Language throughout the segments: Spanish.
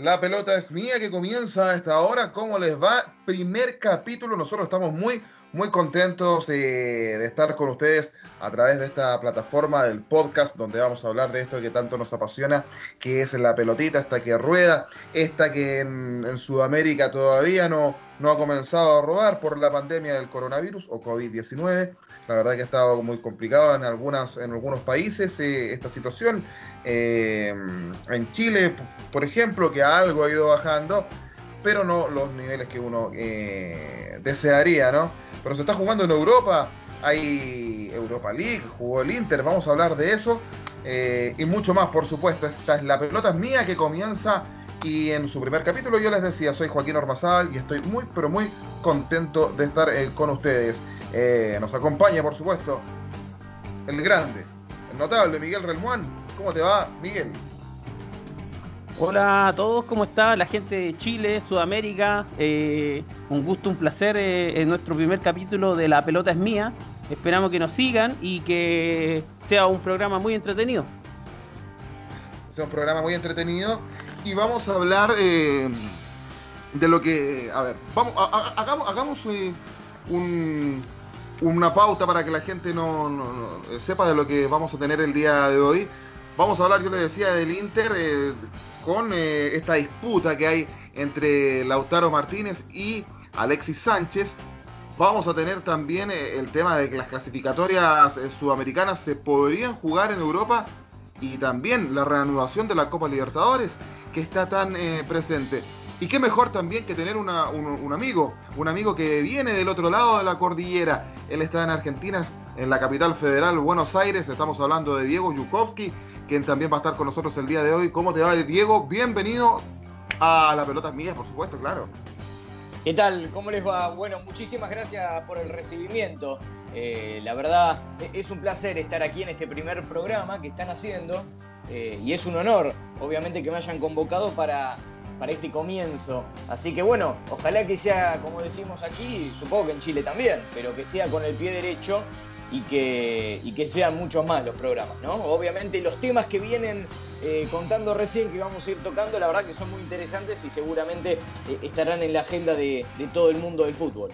La pelota es mía que comienza a esta hora. ¿Cómo les va? Primer capítulo. Nosotros estamos muy, muy contentos de estar con ustedes a través de esta plataforma del podcast donde vamos a hablar de esto que tanto nos apasiona, que es la pelotita, esta que rueda, esta que en, Sudamérica todavía no, no ha comenzado a rodar por la pandemia del coronavirus o COVID-19. La verdad que ha estado muy complicado en, algunas, en algunos países eh, esta situación. Eh, en Chile, por ejemplo, que algo ha ido bajando, pero no los niveles que uno eh, desearía, ¿no? Pero se está jugando en Europa, hay Europa League, jugó el Inter, vamos a hablar de eso y mucho más, por supuesto. Esta es la pelota mía que comienza y en su primer capítulo yo les decía, soy Joaquín Ormazal y estoy muy, pero muy contento de estar con ustedes. Eh, nos acompaña, por supuesto, el grande, el notable Miguel Relmuán. ¿Cómo te va, Miguel? Hola a todos, ¿cómo está la gente de Chile, Sudamérica? Eh, un gusto, un placer eh, en nuestro primer capítulo de La pelota es mía. Esperamos que nos sigan y que sea un programa muy entretenido. Sea un programa muy entretenido y vamos a hablar de lo que, a ver, vamos, hagamos, hagamos un, una pauta para que la gente no, sepa de lo que vamos a tener el día de hoy. Vamos a hablar, yo le decía, del Inter eh, con eh, esta disputa que hay entre Lautaro Martínez y Alexis Sánchez. Vamos a tener también eh, el tema de que las clasificatorias sudamericanas se podrían jugar en Europa y también la reanudación de la Copa Libertadores que está tan presente. Y qué mejor también que tener un, amigo, un amigo que viene del otro lado de la cordillera. Él está en Argentina, en la capital federal, Buenos Aires. Estamos hablando de Diego Yukovsky, quien también va a estar con nosotros el día de hoy. ¿Cómo te va, Diego? Bienvenido a la pelota mía, por supuesto, claro. ¿Qué tal? ¿Cómo les va? Bueno, muchísimas gracias por el recibimiento. Eh, la verdad, e-, es un placer estar aquí en este primer programa que están haciendo. Eh, y es un honor, obviamente, que me hayan convocado para para este comienzo. Así que bueno, ojalá que sea, como decimos aquí, supongo que en Chile también, pero que sea con el pie derecho y que, y que sean muchos más los programas, ¿no? Obviamente los temas que vienen eh, contando recién que vamos a ir tocando, la verdad que son muy interesantes y seguramente eh, estarán en la agenda de, todo el mundo del fútbol.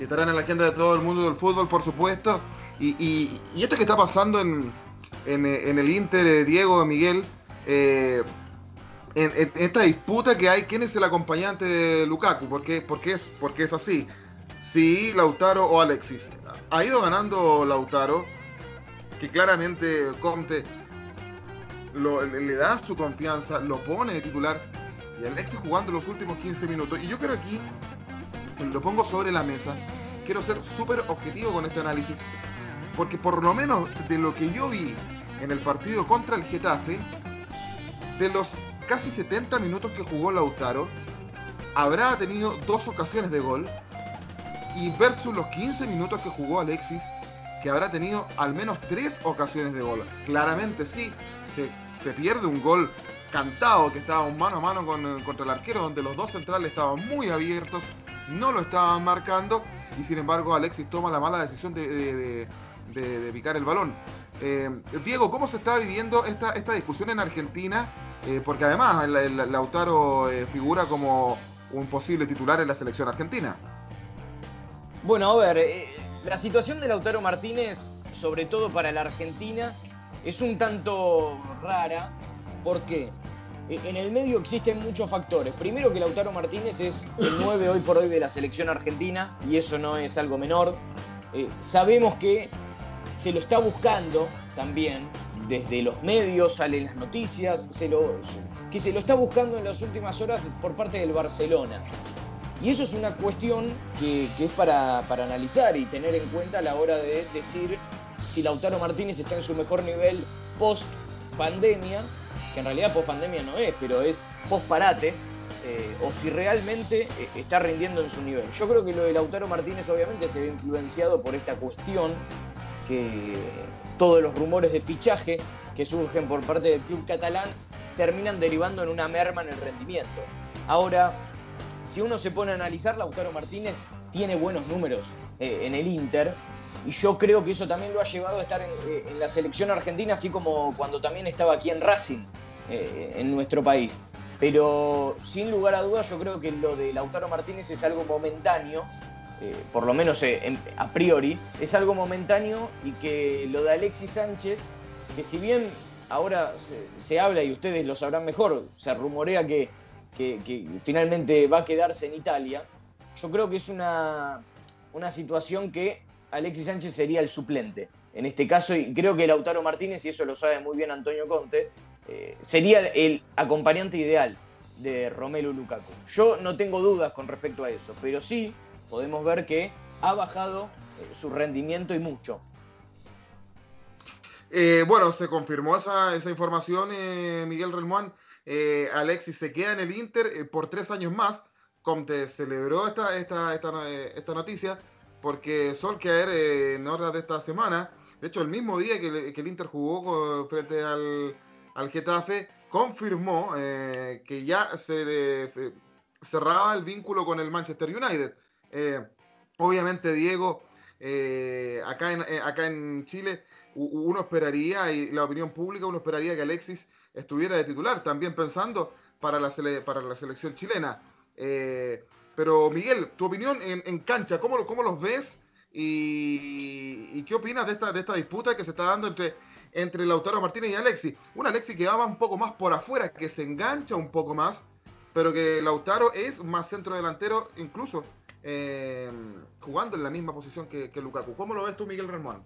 estarán en la agenda de todo el mundo del fútbol, por supuesto. Y, esto que está pasando en, en, el Inter, eh, Diego, Miguel, en, esta disputa que hay, ¿quién es el acompañante de Lukaku? ¿Por qué, es, porque es así? Si Lautaro o Alexis. Ha ido ganando Lautaro, que claramente Conte le da su confianza, lo pone de titular, y Alexis jugando los últimos 15 minutos. Y yo creo aquí, lo pongo sobre la mesa, quiero ser súper objetivo con este análisis, porque por lo menos de lo que yo vi en el partido contra el Getafe, de los casi 70 minutos que jugó Lautaro, habrá tenido dos ocasiones de gol. Y versus los 15 minutos que jugó Alexis, que habrá tenido al menos tres ocasiones de gol. Claramente sí, se, pierde un gol cantado que estaba un mano a mano con, contra el arquero, donde los dos centrales estaban muy abiertos, no lo estaban marcando, y sin embargo Alexis toma la mala decisión de, picar el balón. Eh, Diego, ¿cómo se está viviendo esta, esta discusión en Argentina? Eh, porque además Lautaro eh, figura como un posible titular en la selección argentina. Bueno, a ver, eh, la situación de Lautaro Martínez, sobre todo para la Argentina, es un tanto rara. ¿Por qué? En el medio existen muchos factores. Primero que Lautaro Martínez es el 9 hoy por hoy de la selección argentina y eso no es algo menor. sabemos que se lo está buscando también desde los medios salen las noticias, que se lo está buscando en las últimas horas por parte del Barcelona. Y eso es una cuestión que, es para, analizar y tener en cuenta a la hora de decir si Lautaro Martínez está en su mejor nivel post pandemia, que en realidad post pandemia no es, pero es post parate, eh, o si realmente eh, está rindiendo en su nivel. Yo creo que lo de Lautaro Martínez obviamente se ve influenciado por esta cuestión, que todos los rumores de fichaje que surgen por parte del club catalán terminan derivando en una merma en el rendimiento. Ahora, si uno se pone a analizar, Lautaro Martínez tiene buenos números eh, en el Inter, y yo creo que eso también lo ha llevado a estar en, la selección argentina, así como cuando también estaba aquí en Racing, en nuestro país. Pero sin lugar a dudas yo creo que lo de Lautaro Martínez es algo momentáneo, eh, por lo menos eh, a priori, es algo momentáneo y que lo de Alexis Sánchez, que si bien ahora se, habla y ustedes lo sabrán mejor, se rumorea que, finalmente va a quedarse en Italia, yo creo que es una, una situación que Alexis Sánchez sería el suplente en este caso, y creo que Lautaro Martínez, y eso lo sabe muy bien Antonio Conte, eh, sería el acompañante ideal de Romelu Lukaku. Yo no tengo dudas con respecto a eso, pero sí podemos ver que ha bajado eh, su rendimiento y mucho. Eh, bueno, se confirmó esa, información, Miguel Relmuán. Alexis se queda en el Inter por tres años más. Conte celebró esta, esta, esta, noticia porque Solskjaer en horas de esta semana, de hecho el mismo día que, el Inter jugó frente al, al Getafe, confirmó eh, que ya se eh, cerraba el vínculo con el Manchester United. Eh, obviamente, Diego, acá, en, acá en Chile, uno esperaría, y la opinión pública, uno esperaría que Alexis estuviera de titular, también pensando para la, para la selección chilena. pero Miguel, tu opinión en, cancha, ¿cómo, ¿cómo, los ves? Y, qué opinas de esta, de esta disputa que se está dando entre entre Lautaro Martínez y Alexi. Un Alexi que va un poco más por afuera, que se engancha un poco más, pero que Lautaro es más centro delantero, incluso eh, jugando en la misma posición que, Lukaku. ¿Cómo lo ves tú, Miguel Ramón?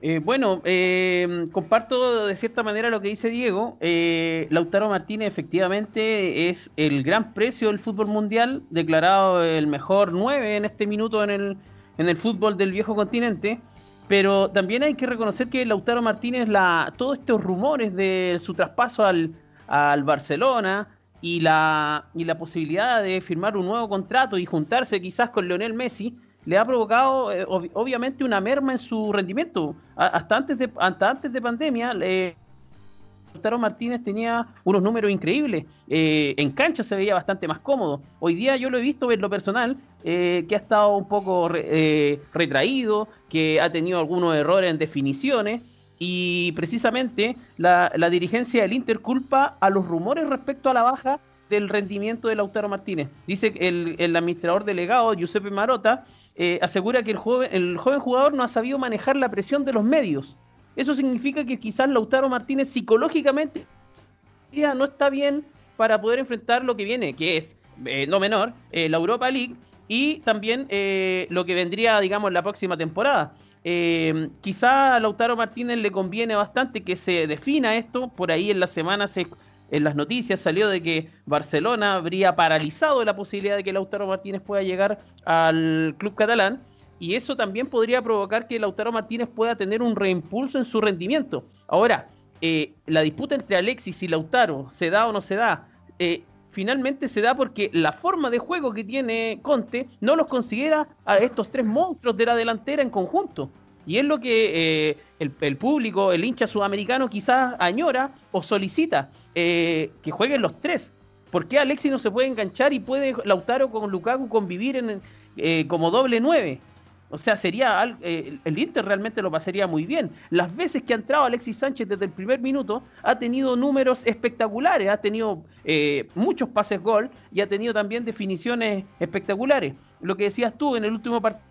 Eh, bueno, eh, comparto de cierta manera lo que dice Diego. Lautaro Martínez efectivamente es el gran precio del fútbol mundial, declarado el mejor 9 en este minuto en el, en el fútbol del viejo continente. Pero también hay que reconocer que Lautaro Martínez, la, todos estos rumores de su traspaso al, Barcelona y la, y la posibilidad de firmar un nuevo contrato y juntarse quizás con Lionel Messi, le ha provocado eh, obviamente una merma en su rendimiento. hasta, antes de, antes de pandemia, Lautaro Martínez tenía unos números increíbles. Eh, en cancha se veía bastante más cómodo. Hoy día yo lo he visto en lo personal, eh, que ha estado un poco eh, retraído, que ha tenido algunos errores en definiciones. Y precisamente la, dirigencia del Inter culpa a los rumores respecto a la baja del rendimiento de Lautaro Martínez. Dice que el, administrador delegado, Giuseppe Marota, asegura que el joven, el joven jugador no ha sabido manejar la presión de los medios eso significa que quizás Lautaro Martínez psicológicamente no está bien para poder enfrentar lo que viene, que es, eh, no menor, eh, la Europa League y también eh, lo que vendría, digamos, la próxima temporada. quizá a Lautaro Martínez le conviene bastante que se defina esto. Por ahí en la semana, se, en las noticias salió de que Barcelona habría paralizado la posibilidad de que Lautaro Martínez pueda llegar al club catalán y eso también podría provocar que Lautaro Martínez pueda tener un reimpulso en su rendimiento. Ahora, eh, la disputa entre Alexis y Lautaro, ¿se da o no se da? Eh, finalmente se da porque la forma de juego que tiene Conte no los considera a estos tres monstruos de la delantera en conjunto. Y es lo que eh, el, público, el hincha sudamericano quizás añora o solicita, que jueguen los tres. ¿Por qué Alexis no se puede enganchar y puede Lautaro con Lukaku convivir en, como doble nueve? O sea, sería eh, el Inter realmente lo pasaría muy bien. Las veces que ha entrado Alexis Sánchez desde el primer minuto, ha tenido números espectaculares, ha tenido eh, muchos pases gol y ha tenido también definiciones espectaculares. Lo que decías tú en el último partido,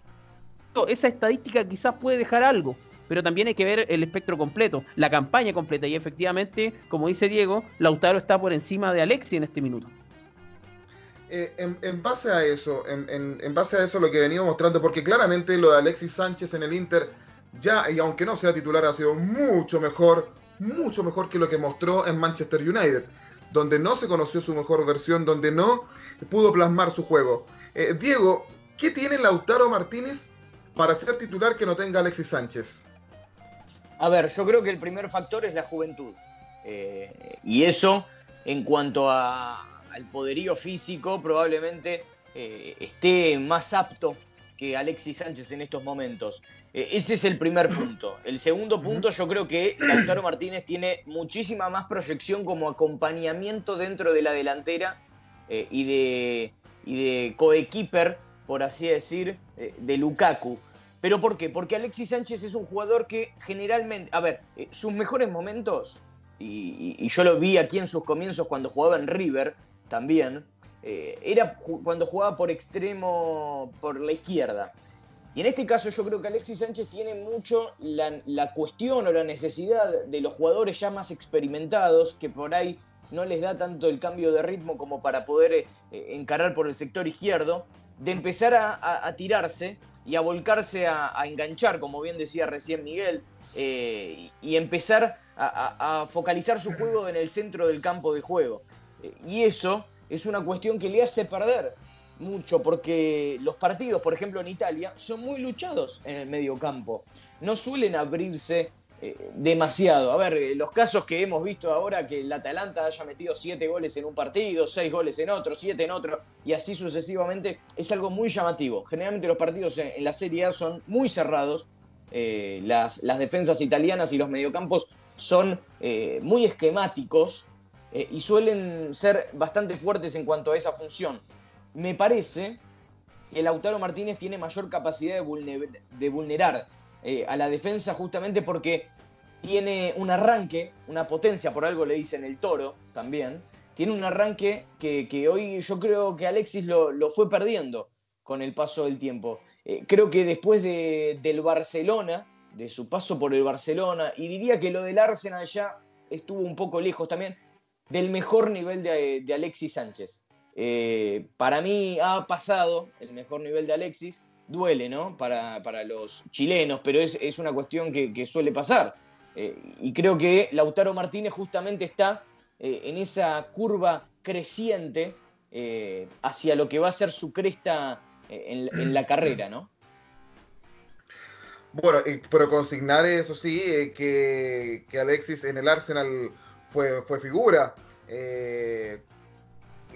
esa estadística quizás puede dejar algo, pero también hay que ver el espectro completo, la campaña completa. Y efectivamente, como dice Diego, Lautaro está por encima de Alexis en este minuto. Eh, en, base a eso, en, base a eso lo que venimos mostrando, porque claramente lo de Alexis Sánchez en el Inter, ya, y aunque no sea titular, ha sido mucho mejor, mucho mejor que lo que mostró en Manchester United, donde no se conoció su mejor versión, donde no pudo plasmar su juego. Eh, Diego, ¿qué tiene Lautaro Martínez para ser titular que no tenga Alexis Sánchez? A ver, yo creo que el primer factor es la juventud. Eh, y eso, en cuanto al poderío físico, probablemente eh, esté más apto que Alexis Sánchez en estos momentos. Eh, ese es el primer punto. El segundo punto, yo creo que Lautaro Martínez tiene muchísima más proyección como acompañamiento dentro de la delantera y de, y de coequiper, por así decir, de Lukaku. ¿Pero por qué? Porque Alexis Sánchez es un jugador que generalmente, a ver, eh, sus mejores momentos, y, yo lo vi aquí en sus comienzos cuando jugaba en River también, eh, era cuando jugaba por extremo, por la izquierda. Y en este caso yo creo que Alexis Sánchez tiene mucho la, cuestión o la necesidad de los jugadores ya más experimentados, que por ahí no les da tanto el cambio de ritmo como para poder eh, encarar por el sector izquierdo, de empezar a tirarse y a volcarse a, enganchar, como bien decía recién Miguel, eh, y empezar a, focalizar su juego en el centro del campo de juego. Eh, y eso es una cuestión que le hace perder mucho, porque los partidos, por ejemplo en Italia, son muy luchados en el medio campo. No suelen abrirse eh, demasiado. A ver, eh, los casos que hemos visto ahora, que el Atalanta haya metido siete goles en un partido, seis goles en otro, siete en otro, y así sucesivamente, es algo muy llamativo. Generalmente los partidos en, la Serie A son muy cerrados, eh, las, defensas italianas y los mediocampos son muy esquemáticos y suelen ser bastante fuertes en cuanto a esa función. Me parece que Lautaro Martínez tiene mayor capacidad de vulnerar eh, a la defensa justamente porque tiene un arranque, una potencia, por algo le dicen el toro también, tiene un arranque que, hoy yo creo que Alexis lo, fue perdiendo con el paso del tiempo. Eh, creo que después del Barcelona, de su paso por el Barcelona, y diría que lo del Arsenal ya estuvo un poco lejos también del mejor nivel de, Alexis Sánchez. Eh, para mí ha pasado el mejor nivel de Alexis, duele, ¿no? Para, los chilenos, pero es, una cuestión que, suele pasar. Eh, y creo que Lautaro Martínez justamente está eh, en esa curva creciente eh, hacia lo que va a ser su cresta en, la carrera, ¿no? Bueno, pero consignar eso sí, que, Alexis en el Arsenal fue, fue figura.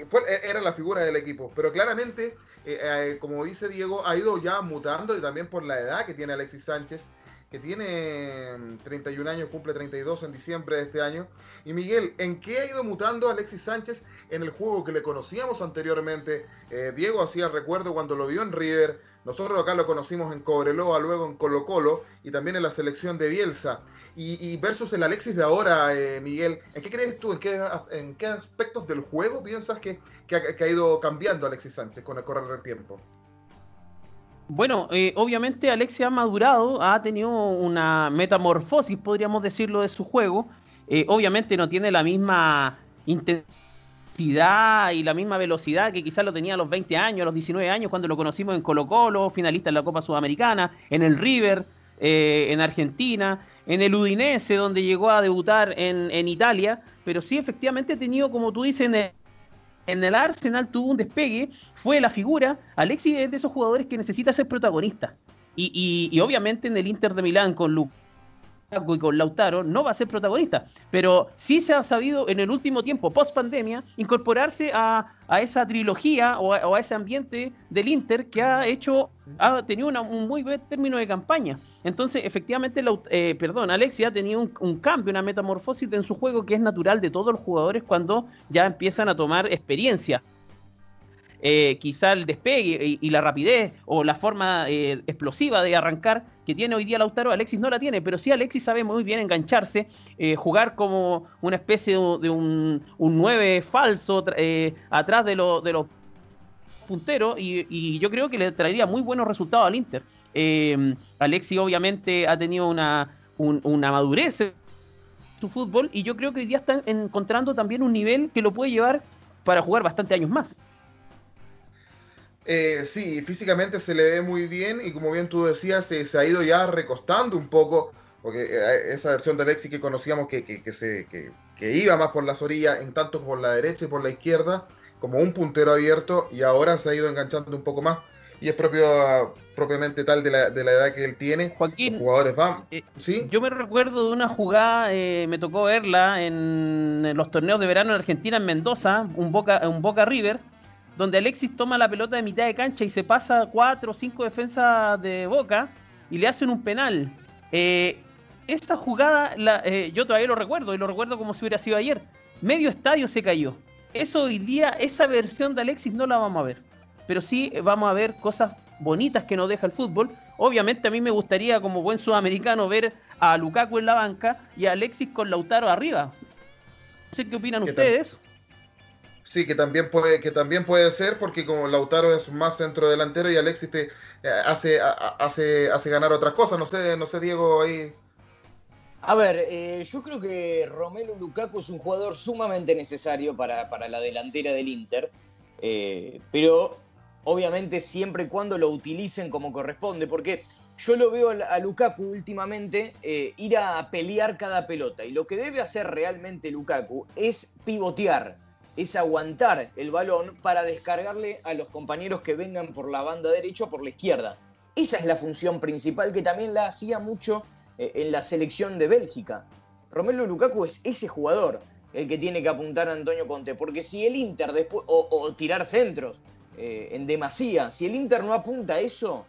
Fue, era la figura del equipo, pero claramente eh, eh, como dice Diego, ha ido ya mutando y también por la edad que tiene Alexis Sánchez, que tiene 31 mm, años, cumple 32 en diciembre de este año. Y Miguel, ¿en qué ha ido mutando Alexis Sánchez en el juego que le conocíamos anteriormente? Eh, Diego hacía recuerdo cuando lo vio en River, nosotros acá lo conocimos en Cobreloa, luego en Colo Colo y también en la selección de Bielsa. Y, versus el Alexis de ahora, eh, Miguel, ¿en qué crees tú? ¿En qué, en qué aspectos del juego piensas que, ha, ido cambiando Alexis Sánchez con el correr del tiempo? Bueno, eh, obviamente Alexis ha madurado, ha tenido una metamorfosis, podríamos decirlo, de su juego. Eh, obviamente no tiene la misma intensidad y la misma velocidad que quizás lo tenía a los 20 años, a los 19 años, cuando lo conocimos en Colo Colo, finalista en la Copa Sudamericana, en el River, eh, en Argentina, en el Udinese, donde llegó a debutar en, Italia, pero sí efectivamente ha tenido, como tú dices, en el, Arsenal tuvo un despegue, fue la figura, Alexis es de esos jugadores que necesita ser protagonista. Y, y obviamente en el Inter de Milán con Luke y con Lautaro no va a ser protagonista, pero sí se ha sabido en el último tiempo, post pandemia, incorporarse a, esa trilogía o a, ese ambiente del Inter que ha hecho, ha tenido un muy buen término de campaña. Entonces, efectivamente, eh, perdón, Alexia ha tenido un, cambio, una metamorfosis en su juego que es natural de todos los jugadores cuando ya empiezan a tomar experiencia. Eh, quizá el despegue y, la rapidez o la forma eh, explosiva de arrancar que tiene hoy día Lautaro, Alexis no la tiene, pero sí Alexis sabe muy bien engancharse, eh, jugar como una especie de, un, un 9 falso atrás de, de los punteros y, yo creo que le traería muy buenos resultados al Inter. Alexis obviamente ha tenido una, una madurez en su fútbol y yo creo que hoy día está encontrando también un nivel que lo puede llevar para jugar bastante años más. Eh, sí, físicamente se le ve muy bien y como bien tú decías, se, ha ido ya recostando un poco, porque eh, esa versión de Alexis que conocíamos que, que, se, que, iba más por las orillas, en tanto por la derecha y por la izquierda, como un puntero abierto, y ahora se ha ido enganchando un poco más. y es propio propiamente tal de la, de la edad que él tiene. Joaquín, Los jugadores van. eh, ¿Sí? Yo me recuerdo de una jugada, eh, me tocó verla en, en los torneos de verano en Argentina, en Mendoza, un Boca, un Boca River, donde Alexis toma la pelota de mitad de cancha y se pasa cuatro o cinco defensas de Boca y le hacen un penal. Eh, esa jugada, la- eh, yo todavía lo recuerdo y lo recuerdo como si hubiera sido ayer. Medio estadio se cayó. Eso hoy día, esa versión de Alexis no la vamos a ver. Pero sí vamos a ver cosas bonitas que nos deja el fútbol. Obviamente a mí me gustaría, como buen sudamericano, ver a Lukaku en la banca y a Alexis con Lautaro arriba. No sé qué opinan ustedes. Sí, que también puede, que también puede ser, porque como Lautaro es más centro delantero y Alexis te eh, hace, hace, hace ganar otras cosas. No sé, no sé, Diego, ahí. A ver, eh, yo creo que Romelu Lukaku es un jugador sumamente necesario para, para la delantera del Inter, eh, pero obviamente siempre y cuando lo utilicen como corresponde, porque yo lo veo a Lukaku últimamente ir a pelear cada pelota, y lo que debe hacer realmente Lukaku es pivotear, es aguantar el balón para descargarle a los compañeros que vengan por la banda derecha o por la izquierda. Esa es la función principal que también la hacía mucho eh, en la selección de Bélgica. Romelu Lukaku es ese jugador el que tiene que apuntar a Antonio Conte, porque si el Inter después, o, tirar centros eh, en demasía, si el Inter no apunta a eso,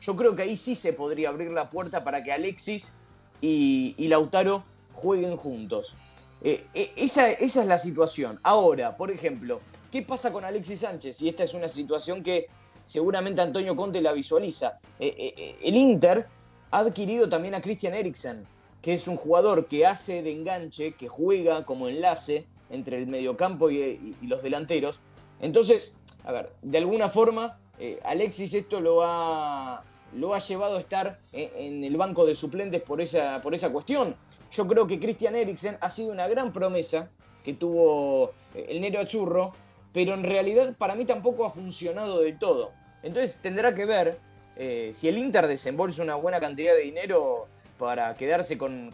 yo creo que ahí sí se podría abrir la puerta para que Alexis y, y Lautaro jueguen juntos. Eh, eh, esa, esa es la situación. Ahora, por ejemplo, ¿qué pasa con Alexis Sánchez? Y esta es una situación que seguramente Antonio Conte la visualiza. Eh, el Inter ha adquirido también a Christian Eriksen, que es un jugador que hace de enganche, que juega como enlace entre el mediocampo y, y- y los delanteros. Entonces, a ver, de alguna forma, Alexis esto lo ha, lo ha llevado a estar en, en el banco de suplentes por esa, por esa cuestión. Yo creo que Christian Eriksen ha sido una gran promesa que tuvo eh, el Nero Achurro, pero en realidad para mí tampoco ha funcionado del todo. Entonces tendrá que ver eh, si el Inter desembolsa una buena cantidad de dinero para quedarse con,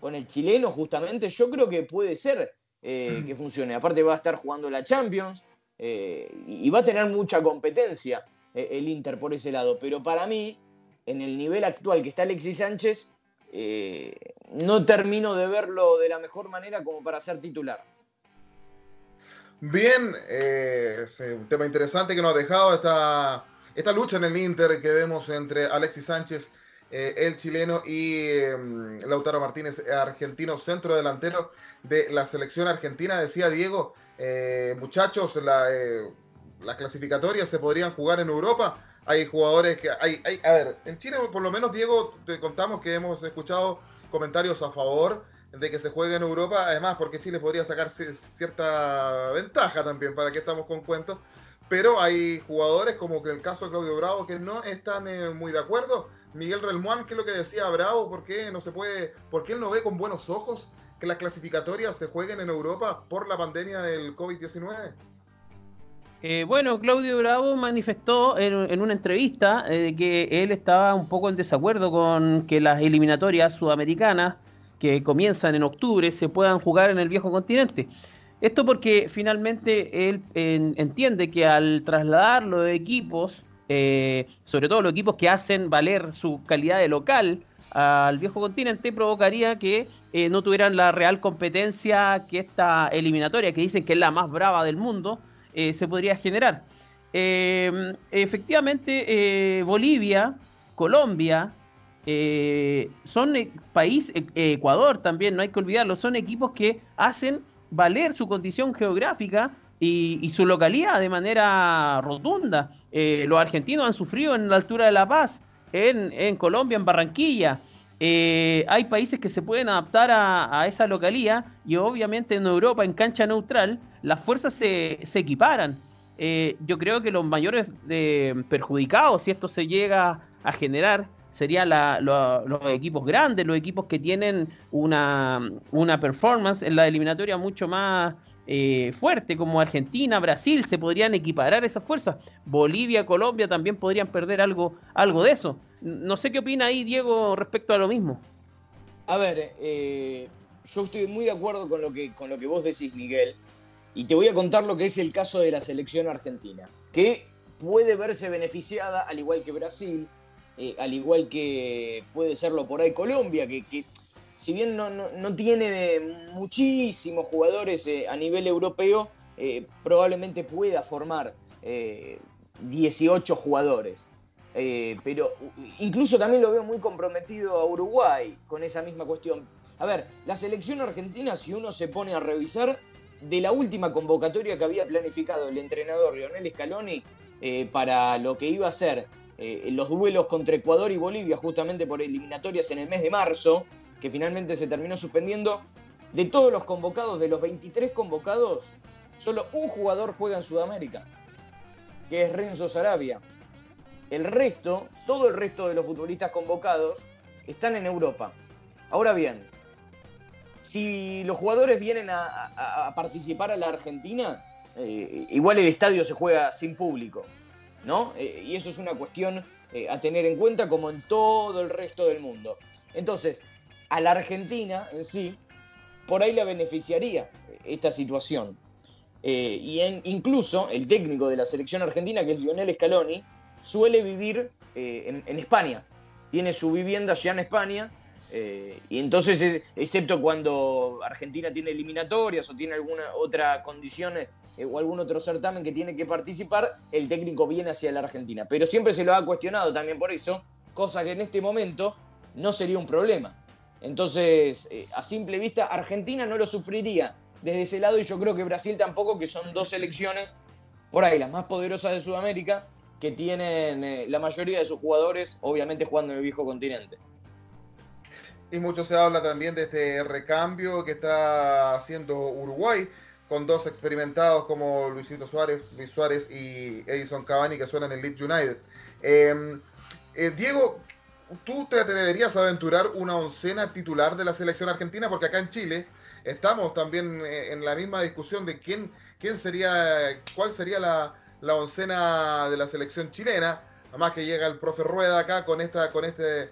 con el chileno justamente, yo creo que puede ser eh, que funcione. Aparte va a estar jugando la Champions eh, y va a tener mucha competencia eh, el Inter por ese lado. Pero para mí, en el nivel actual que está Alexis Sánchez, eh, no termino de verlo de la mejor manera como para ser titular. Bien, eh, es un tema interesante que nos ha dejado esta, esta lucha en el Inter que vemos entre Alexis Sánchez, eh, el chileno, y eh, Lautaro Martínez, argentino, centro delantero de la selección argentina. Decía Diego, eh, muchachos, la, eh, las clasificatorias se podrían jugar en Europa. Hay jugadores que hay, hay, a ver, en Chile por lo menos Diego te contamos que hemos escuchado comentarios a favor de que se juegue en Europa, además porque Chile podría sacarse cierta ventaja también, para que estamos con cuentos, pero hay jugadores como que el caso de Claudio Bravo que no están eh, muy de acuerdo. Miguel Relmuán, ¿qué es lo que decía Bravo? ¿Por qué no se puede, por qué él no ve con buenos ojos que las clasificatorias se jueguen en Europa por la pandemia del COVID-19? Eh, bueno, Claudio Bravo manifestó en, una entrevista eh, que él estaba un poco en desacuerdo con que las eliminatorias sudamericanas que comienzan en octubre se puedan jugar en el viejo continente. Esto porque finalmente él en- entiende que al trasladar los equipos, eh, sobre todo los equipos que hacen valer su calidad de local al viejo continente, provocaría que eh, no tuvieran la real competencia que esta eliminatoria, que dicen que es la más brava del mundo, eh, se podría generar. Eh, efectivamente, eh, Bolivia, Colombia, eh, son eh, país, eh, Ecuador también, no hay que olvidarlo, son equipos que hacen valer su condición geográfica y, su localidad de manera rotunda. Los argentinos han sufrido en la altura de La Paz, en Colombia, en Barranquilla. Eh, hay países que se pueden adaptar a, esa localidad y obviamente en Europa, en cancha neutral, las fuerzas se, equiparan. Eh, yo creo que los mayores de, perjudicados, si esto se llega a generar, serían la- lo- los equipos grandes, los equipos que tienen una, una performance en la eliminatoria mucho más eh, fuerte, como Argentina, Brasil, se podrían equiparar esas fuerzas. Bolivia, Colombia también podrían perder algo, algo de eso. No sé qué opina ahí, Diego, respecto a lo mismo. A ver, eh, yo estoy muy de acuerdo con lo, que, con lo que vos decís, Miguel, y te voy a contar lo que es el caso de la selección argentina, que puede verse beneficiada, al igual que Brasil, al igual que puede serlo por ahí Colombia, que, si bien no, tiene muchísimos jugadores a nivel europeo, probablemente pueda formar 18 jugadores. Eh, pero incluso también lo veo muy comprometido a Uruguay con esa misma cuestión. A ver, la selección argentina, si uno se pone a revisar, de la última convocatoria que había planificado el entrenador Lionel Scaloni eh, para lo que iba a ser eh, los duelos contra Ecuador y Bolivia, justamente por eliminatorias en el mes de marzo, que finalmente se terminó suspendiendo, de todos los convocados, de los 23 convocados, solo un jugador juega en Sudamérica, que es Renzo Sarabia. El resto, todo el resto de los futbolistas convocados están en Europa. Ahora bien, si los jugadores vienen a, participar a la Argentina, eh, igual el estadio se juega sin público, ¿no? Eh, y eso es una cuestión eh, a tener en cuenta como en todo el resto del mundo. Entonces, a la Argentina en sí, por ahí la beneficiaría esta situación. y incluso el técnico de la selección argentina, que es Lionel Scaloni, suele vivir eh, en, España. Tiene su vivienda allá en España. Eh, y entonces, eh, excepto cuando Argentina tiene eliminatorias o tiene alguna otra condición o algún otro certamen que tiene que participar, el técnico viene hacia la Argentina. Pero siempre se lo ha cuestionado también por eso, cosa que en este momento no sería un problema. Entonces, a simple vista, Argentina no lo sufriría desde ese lado y yo creo que Brasil tampoco, que son dos selecciones por ahí las más poderosas de Sudamérica, que tienen eh, la mayoría de sus jugadores, obviamente jugando en el viejo continente. Y mucho se habla también de este recambio que está haciendo Uruguay, con dos experimentados como Luisito Suárez, Luis Suárez y Edison Cavani que suenan en Leeds United. Em, eh, Diego, ¿tú te deberías aventurar una oncena titular de la selección argentina? Porque acá en Chile estamos también eh, en la misma discusión de quién, quién sería, cuál sería la, la oncena de la selección chilena. Además que llega el profe Rueda acá con esta, con este,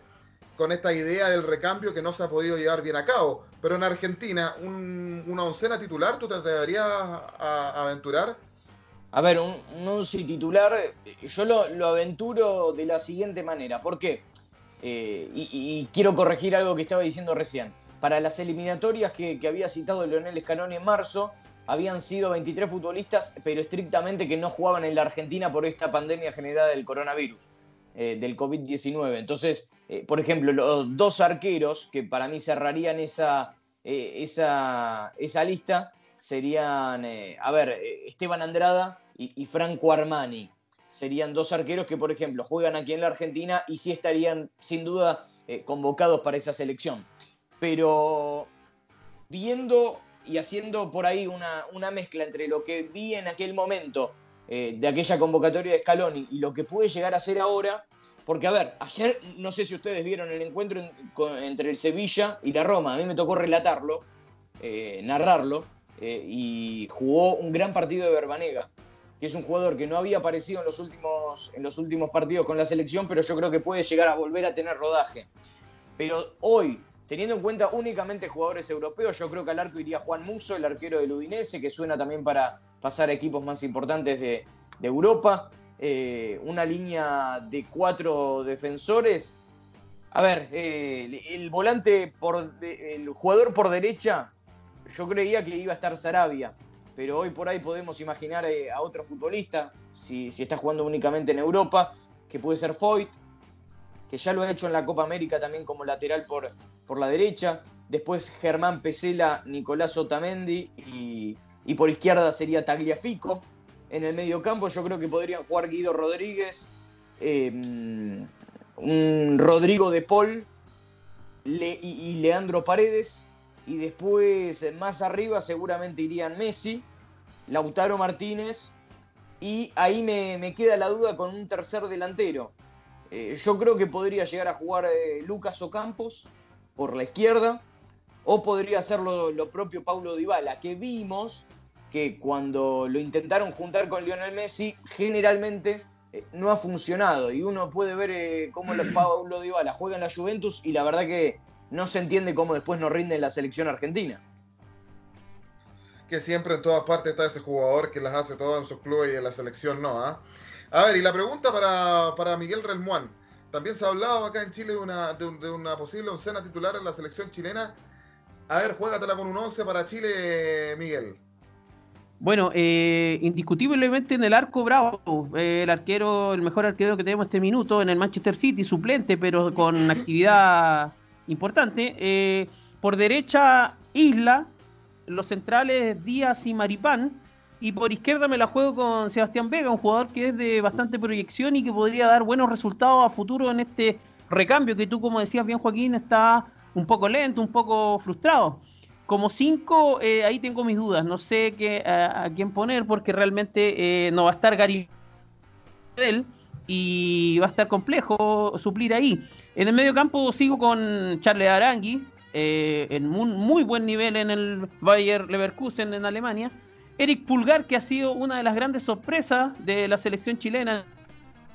con esta idea del recambio que no se ha podido llevar bien a cabo. Pero en Argentina, una oncena titular, ¿tú te atreverías a, aventurar? A ver, un, un titular, yo lo, aventuro de la siguiente manera. ¿Por qué? Eh, y, quiero corregir algo que estaba diciendo recién. Para las eliminatorias que, que había citado Leonel Scaloni en marzo, habían sido 23 futbolistas, pero estrictamente que no jugaban en la Argentina por esta pandemia generada del coronavirus, eh, del COVID-19. Entonces, eh, por ejemplo, los dos arqueros que para mí cerrarían esa, eh, esa, esa, lista serían, a ver, Esteban Andrada y, Franco Armani. Serían dos arqueros que, por ejemplo, juegan aquí en la Argentina y sí estarían, sin duda, convocados para esa selección. Pero viendo y haciendo por ahí una, mezcla entre lo que vi en aquel momento eh, de aquella convocatoria de Scaloni y lo que puede llegar a ser ahora, porque a ver, ayer no sé si ustedes vieron el encuentro entre el Sevilla y la Roma, a mí me tocó relatarlo, eh, narrarlo, eh, y jugó un gran partido de Verbanega, que es un jugador que no había aparecido en los, últimos, en los últimos partidos con la selección, pero yo creo que puede llegar a volver a tener rodaje. Pero hoy, Teniendo en cuenta únicamente jugadores europeos, yo creo que al arco iría Juan Muso, el arquero del Udinese, que suena también para pasar a equipos más importantes de, Europa. Eh, una línea de cuatro defensores. A ver, eh, el volante, por, el jugador por derecha, yo creía que iba a estar Sarabia, pero hoy por ahí podemos imaginar eh, a otro futbolista, si, si, está jugando únicamente en Europa, que puede ser Foyt, que ya lo ha hecho en la Copa América también como lateral por, por la derecha, después Germán Pesela, Nicolás Otamendi y, por izquierda sería Tagliafico. En el medio campo yo creo que podrían jugar Guido Rodríguez, em, un Rodrigo de Paul y, Leandro Paredes. Y después más arriba seguramente irían Messi, Lautaro Martínez. Y ahí me, queda la duda con un tercer delantero. Eh, yo creo que podría llegar a jugar eh, Lucas Ocampos por la izquierda, o podría hacerlo lo propio Paulo Dybala, que vimos que cuando lo intentaron juntar con Lionel Messi, generalmente eh, no ha funcionado. Y uno puede ver eh, cómo los Paulo Dybala juega en la Juventus y la verdad que no se entiende cómo después no rinde en la selección argentina. Que siempre en todas partes está ese jugador que las hace todas en su club y en la selección no, ¿ah? A ver, y la pregunta para, para Miguel Relmuán. También se ha hablado acá en Chile de una, de, una posible oncena titular en la selección chilena. A ver, juégatela con un 11 para Chile, Miguel. Bueno, eh, indiscutiblemente en el arco bravo, eh, el arquero, el mejor arquero que tenemos este minuto en el Manchester City, suplente, pero con actividad importante. Eh, por derecha, Isla, los centrales Díaz y Maripán. Y por izquierda me la juego con Sebastián Vega, un jugador que es de bastante proyección y que podría dar buenos resultados a futuro en este recambio que tú, como decías bien Joaquín, está un poco lento, un poco frustrado. Como cinco, eh, ahí tengo mis dudas, no sé qué, a, quién poner porque realmente eh, no va a estar Gary y va a estar complejo suplir ahí. En el medio campo sigo con Charles Arangui, eh, en un muy buen nivel en el Bayer Leverkusen en Alemania. Eric Pulgar, que ha sido una de las grandes sorpresas de la selección chilena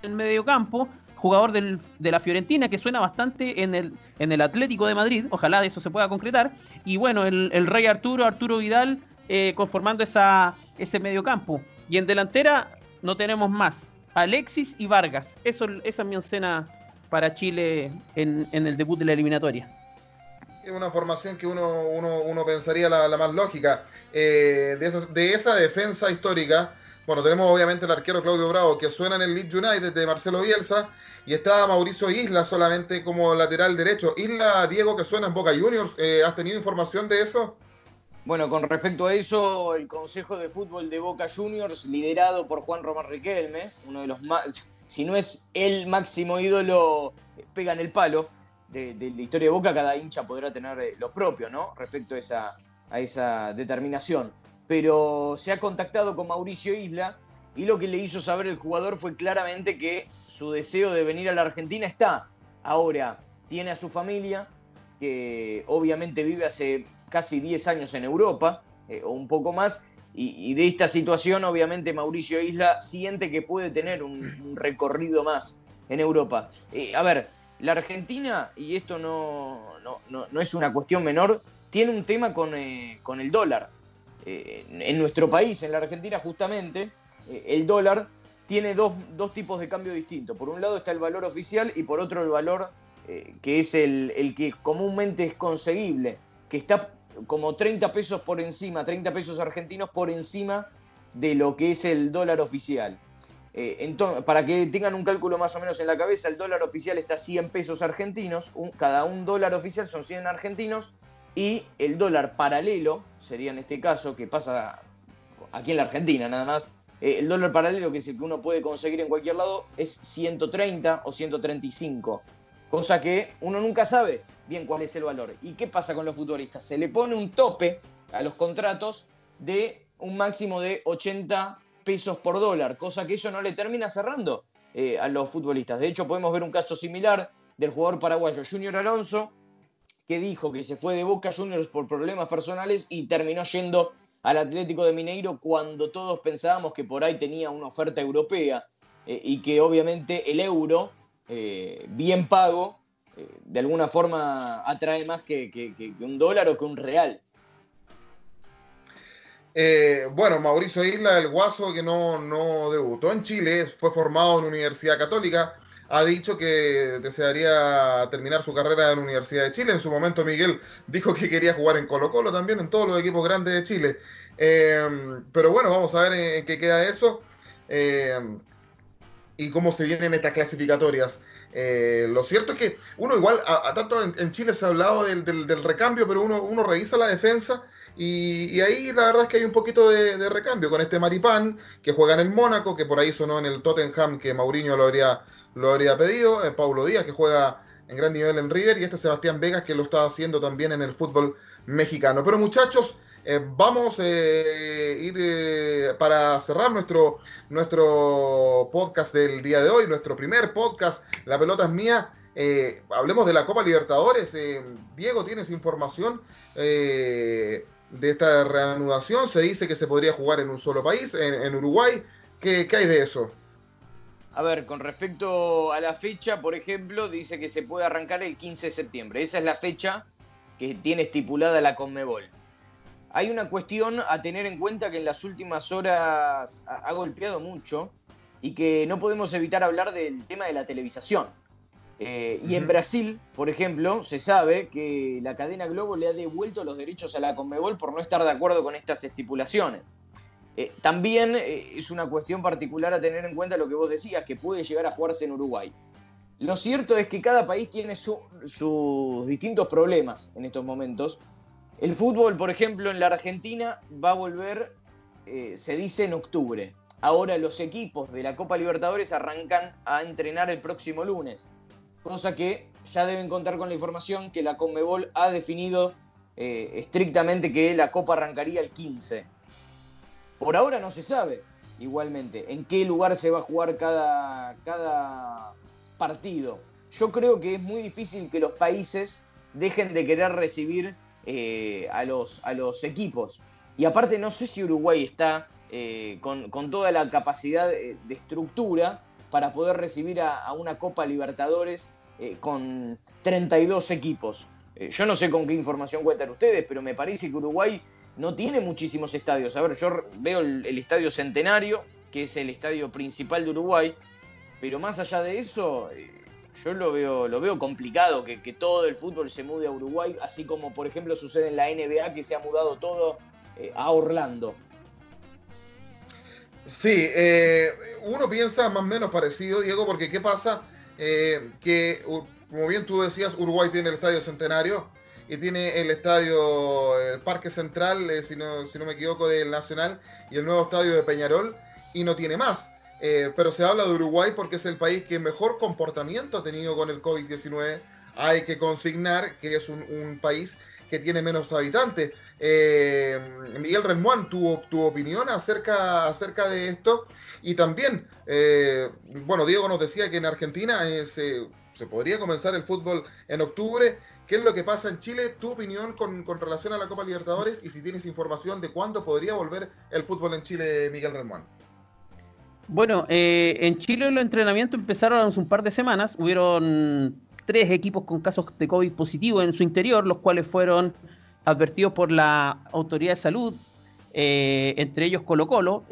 en el medio campo, jugador de la Fiorentina, que suena bastante en el, en el Atlético de Madrid, ojalá de eso se pueda concretar. Y bueno, el, Rey Arturo, Arturo Vidal, eh, conformando esa, ese medio campo. Y en delantera no tenemos más, Alexis y Vargas. Esa es mi escena para Chile en el debut de la eliminatoria es una formación que uno, uno, pensaría la, más lógica. Eh, de, esa, de defensa histórica, bueno, tenemos obviamente el arquero Claudio Bravo, que suena en el Leeds United de Marcelo Bielsa, y está Mauricio Isla solamente como lateral derecho. Isla, Diego, que suena en Boca Juniors, eh, ¿has tenido información de eso? Bueno, con respecto a eso, el Consejo de Fútbol de Boca Juniors, liderado por Juan Román Riquelme, uno de los más, si no es el máximo ídolo, pega en el palo de, la historia de Boca, cada hincha podrá tener eh, lo propio, ¿no? Respecto a esa, a esa determinación. Pero se ha contactado con Mauricio Isla y lo que le hizo saber el jugador fue claramente que su deseo de venir a la Argentina está. Ahora, tiene a su familia, que obviamente vive hace casi 10 años en Europa, eh, o un poco más, y, de esta situación obviamente Mauricio Isla siente que puede tener un, recorrido más en Europa. Eh, a ver, la Argentina, y esto no, no, es una cuestión menor, tiene un tema con, eh, el dólar. Eh, en nuestro país, en la Argentina justamente, eh, el dólar tiene dos, tipos de cambio distintos. Por un lado está el valor oficial y por otro el valor que es el, el, que comúnmente es conseguible, que está como 30 pesos por encima, 30 pesos argentinos por encima de lo que es el dólar oficial. Eh, para que tengan un cálculo más o menos en la cabeza, el dólar oficial está a 100 pesos argentinos, cada un dólar oficial son 100 argentinos, y el dólar paralelo, sería en este caso, que pasa aquí en la Argentina nada más, eh, el dólar paralelo, que es el que uno puede conseguir en cualquier lado, es 130 o 135, cosa que uno nunca sabe bien cuál es el valor. ¿Y qué pasa con los futbolistas? Se le pone un tope a los contratos de un máximo de 80 pesos por dólar, cosa que eso no le termina cerrando eh, a los futbolistas. De hecho, podemos ver un caso similar del jugador paraguayo Junior Alonso, que dijo que se fue de Boca Juniors por problemas personales y terminó yendo al Atlético de Mineiro cuando todos pensábamos que por ahí tenía una oferta europea eh, y que obviamente el euro, eh, bien pago, de alguna forma atrae más que, que un dólar o que un real. Eh, bueno, Mauricio Isla, el guaso que no, no debutó en Chile, fue formado en Universidad Católica, ha dicho que desearía terminar su carrera en la Universidad de Chile. En su momento Miguel dijo que quería jugar en Colo Colo también, en todos los equipos grandes de Chile. Eh, pero bueno, vamos a ver en, qué queda eso eh, y cómo se vienen estas clasificatorias. lo cierto es que uno igual, a, tanto en, Chile se ha hablado del, recambio, pero uno, uno revisa la defensa y, ahí la verdad es que hay un poquito de, recambio con este Maripán, que juega en el Mónaco, que por ahí sonó en el Tottenham, que Mauriño lo habría, lo habría pedido, eh, Paulo Díaz, que juega en gran nivel en River, y este Sebastián Vegas, que lo está haciendo también en el fútbol mexicano. Pero muchachos, eh, vamos a eh, ir para cerrar nuestro, nuestro podcast del día de hoy, nuestro primer podcast, La pelota es mía. hablemos de la Copa Libertadores. Diego, ¿tienes información? de esta reanudación. Se dice que se podría jugar en un solo país, en, Uruguay. ¿Qué, hay de eso? A ver, con respecto a la fecha, por ejemplo, dice que se puede arrancar el 15 de septiembre. Esa es la fecha que tiene estipulada la Conmebol. Hay una cuestión a tener en cuenta que en las últimas horas ha golpeado mucho y que no podemos evitar hablar del tema de la televisación. Eh, y en Brasil, por ejemplo, se sabe que la cadena Globo le ha devuelto los derechos a la Conmebol por no estar de acuerdo con estas estipulaciones. Eh, también eh, es una cuestión particular a tener en cuenta lo que vos decías, que puede llegar a jugarse en Uruguay. Lo cierto es que cada país tiene sus distintos problemas en estos momentos. El fútbol, por ejemplo, en la Argentina va a volver, se dice, en octubre. Ahora los equipos de la Copa Libertadores arrancan a entrenar el próximo lunes cosa que ya deben contar con la información que la Conmebol ha definido eh, estrictamente que la Copa arrancaría el 15. Por ahora no se sabe, igualmente, en qué lugar se va a jugar cada, cada partido. Yo creo que es muy difícil que los países dejen de querer recibir eh, a, los, a los equipos. Y aparte no sé si Uruguay está eh, con, toda la capacidad de, estructura para poder recibir a, una Copa Libertadores eh, con 32 equipos. Eh, yo no sé con qué información cuentan ustedes, pero me parece que Uruguay no tiene muchísimos estadios. A ver, yo veo el, Estadio Centenario, que es el estadio principal de Uruguay, pero más allá de eso, eh, yo lo veo, lo veo complicado que, todo el fútbol se mude a Uruguay, así como por ejemplo sucede en la NBA, que se ha mudado todo a Orlando. Sí, uno piensa más o menos parecido, Diego, porque ¿qué pasa? Eh, que, como bien tú decías, Uruguay tiene el Estadio Centenario y tiene el Estadio el Parque Central, eh, si, no, si no me equivoco, del Nacional y el nuevo Estadio de Peñarol y no tiene más. Eh, pero se habla de Uruguay porque es el país que mejor comportamiento ha tenido con el COVID-19. Hay que consignar que es un, país que tiene menos habitantes. Miguel Remuán tuvo tu opinión acerca, acerca de esto y también, eh, bueno, Diego nos decía que en Argentina eh, se, podría comenzar el fútbol en octubre. ¿Qué es lo que pasa en Chile? Tu opinión con, relación a la Copa Libertadores y si tienes información de cuándo podría volver el fútbol en Chile, Miguel Ramón. Bueno, eh, en Chile los entrenamientos empezaron hace un par de semanas. Hubieron tres equipos con casos de COVID positivo en su interior, los cuales fueron advertidos por la Autoridad de Salud, entre ellos Colo Colo.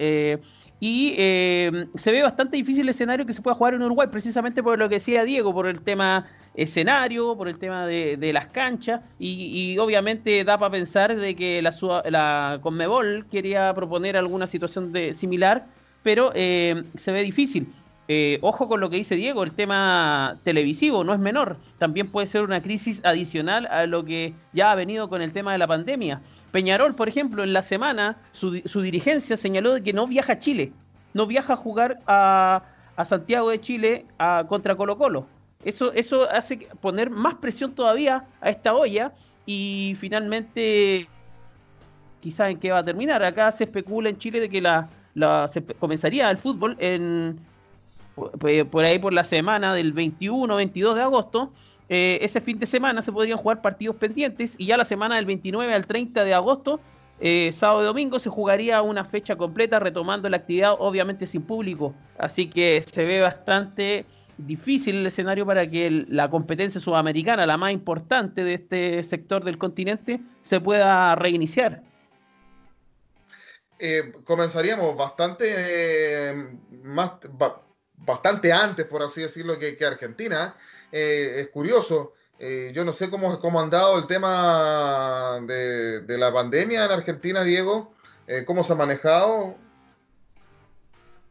Y eh, se ve bastante difícil el escenario que se pueda jugar en Uruguay, precisamente por lo que decía Diego, por el tema escenario, por el tema de, las canchas, y, obviamente da para pensar de que la, la Conmebol quería proponer alguna situación de, similar, pero eh, se ve difícil. Eh, ojo con lo que dice Diego, el tema televisivo no es menor, también puede ser una crisis adicional a lo que ya ha venido con el tema de la pandemia. Peñarol, por ejemplo, en la semana su, dirigencia señaló que no viaja a Chile, no viaja a jugar a, Santiago de Chile a, contra Colo Colo. Eso, eso hace poner más presión todavía a esta olla y finalmente quizás en qué va a terminar. Acá se especula en Chile de que la, se comenzaría el fútbol en por ahí por la semana del 21 22 de agosto eh, ese fin de semana se podrían jugar partidos pendientes y ya la semana del 29 al 30 de agosto, eh, sábado y domingo, se jugaría una fecha completa retomando la actividad obviamente sin público. Así que se ve bastante difícil el escenario para que la competencia sudamericana, la más importante de este sector del continente, se pueda reiniciar. Eh, comenzaríamos bastante más bastante antes, por así decirlo, que, Argentina. Eh, es curioso. Eh, yo no sé cómo, cómo han dado el tema de, la pandemia en Argentina, Diego. Eh, ¿Cómo se ha manejado?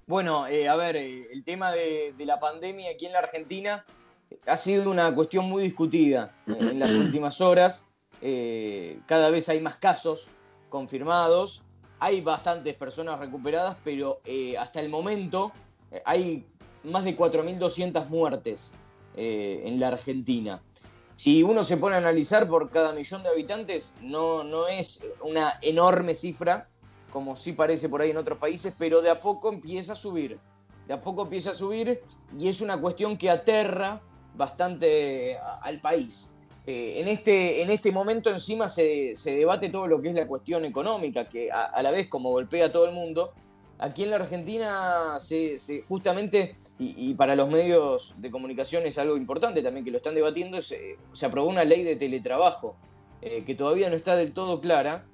Bueno, a ver, el tema de, la pandemia aquí en la Argentina ha sido una cuestión muy discutida en las últimas horas. cada vez hay más casos confirmados, hay bastantes personas recuperadas, pero hasta el momento hay más de 4.200 muertes eh, en la Argentina. Si uno se pone a analizar por cada millón de habitantes, no, no es una enorme cifra, como sí parece por ahí en otros países, pero de a poco empieza a subir. De a poco empieza a subir y es una cuestión que aterra bastante al país. Eh, en, este, en este momento encima se, debate todo lo que es la cuestión económica, que a, la vez como golpea a todo el mundo, aquí en la Argentina se, justamente y, para los medios de comunicación es algo importante también que lo están debatiendo, se, aprobó una ley de teletrabajo eh, que todavía no está del todo clara,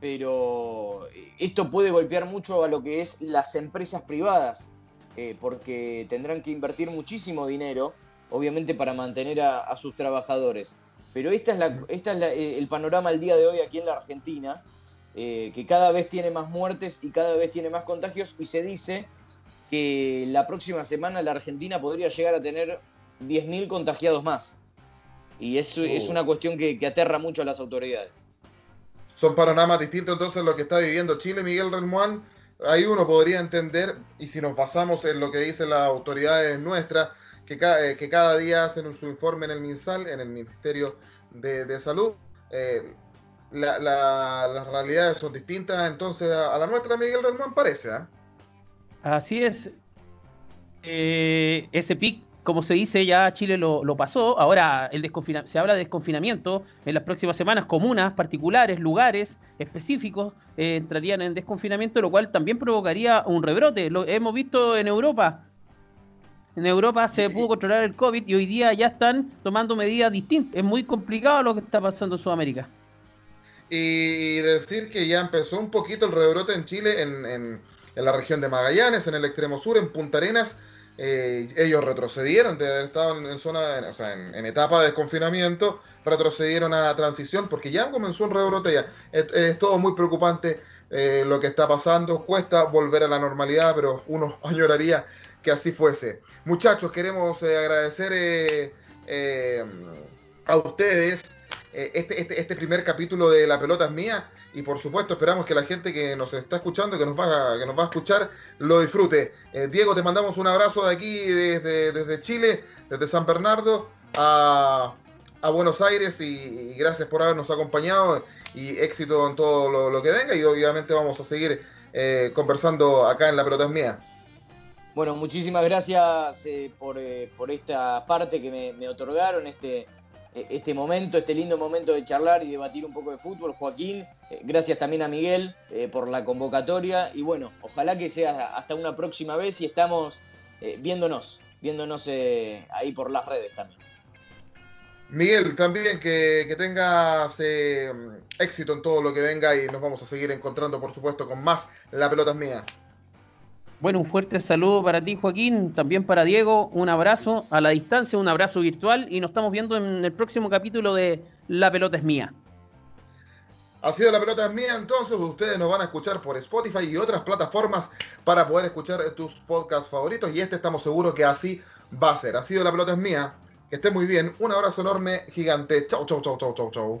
pero esto puede golpear mucho a lo que es las empresas privadas. eh, porque tendrán que invertir muchísimo dinero, obviamente para mantener a, sus trabajadores. Pero esta es, la, esta es eh, el panorama al día de hoy aquí en la Argentina, eh, que cada vez tiene más muertes y cada vez tiene más contagios y se dice que la próxima semana la Argentina podría llegar a tener 10.000 contagiados más. Y eso es oh. una cuestión que, que aterra mucho a las autoridades son panoramas distintos entonces lo que está viviendo Chile, Miguel Relmuán. Ahí uno podría entender, y si nos basamos en lo que dicen las autoridades nuestras, que, cada, eh, que cada día hacen su informe en el MinSal, en el Ministerio de, Salud, eh, las realidades son distintas entonces a, la nuestra, Miguel Relmuán, parece. ¿ah? Así es. Eh, ese pic como se dice, ya Chile lo, pasó. Ahora el se habla de desconfinamiento. En las próximas semanas, comunas particulares, lugares específicos eh, entrarían en desconfinamiento, lo cual también provocaría un rebrote. Lo hemos visto en Europa. En Europa se pudo controlar el COVID y hoy día ya están tomando medidas distintas. Es muy complicado lo que está pasando en Sudamérica. Y decir que ya empezó un poquito el rebrote en Chile, en, en la región de Magallanes, en el extremo sur, en Punta Arenas eh, ellos retrocedieron de haber estado en, zona, o sea, en, etapa de desconfinamiento, retrocedieron a transición porque ya comenzó un rebrote ya. Es, todo muy preocupante eh, lo que está pasando, cuesta volver a la normalidad, pero uno añoraría que así fuese. Muchachos, queremos eh, agradecer a ustedes este, este, este primer capítulo de La Pelota es Mía y por supuesto esperamos que la gente que nos está escuchando, que nos va a, que nos va a escuchar, lo disfrute. Eh, Diego, te mandamos un abrazo de aquí, desde, desde Chile, desde San Bernardo a, Buenos Aires y, gracias por habernos acompañado y éxito en todo lo, que venga y obviamente vamos a seguir eh, conversando acá en La Pelota es Mía. Bueno, muchísimas gracias eh, por, por, esta parte que me, me otorgaron, este, este momento, este lindo momento de charlar y debatir un poco de fútbol. Joaquín, eh, gracias también a Miguel eh, por la convocatoria y bueno, ojalá que sea hasta una próxima vez y estamos eh, viéndonos, viéndonos ahí por las redes también. Miguel, también que, que tengas éxito en todo lo que venga y nos vamos a seguir encontrando, por supuesto, con más La Pelota es Mía. Bueno, un fuerte saludo para ti, Joaquín, también para Diego, un abrazo a la distancia, un abrazo virtual y nos estamos viendo en el próximo capítulo de La pelota es mía. Ha sido La pelota es mía, entonces ustedes nos van a escuchar por Spotify y otras plataformas para poder escuchar tus podcasts favoritos y este estamos seguros que así va a ser. Ha sido La pelota es mía, que esté muy bien, un abrazo enorme, gigante, chau, chau, chau, chau, chau, chau.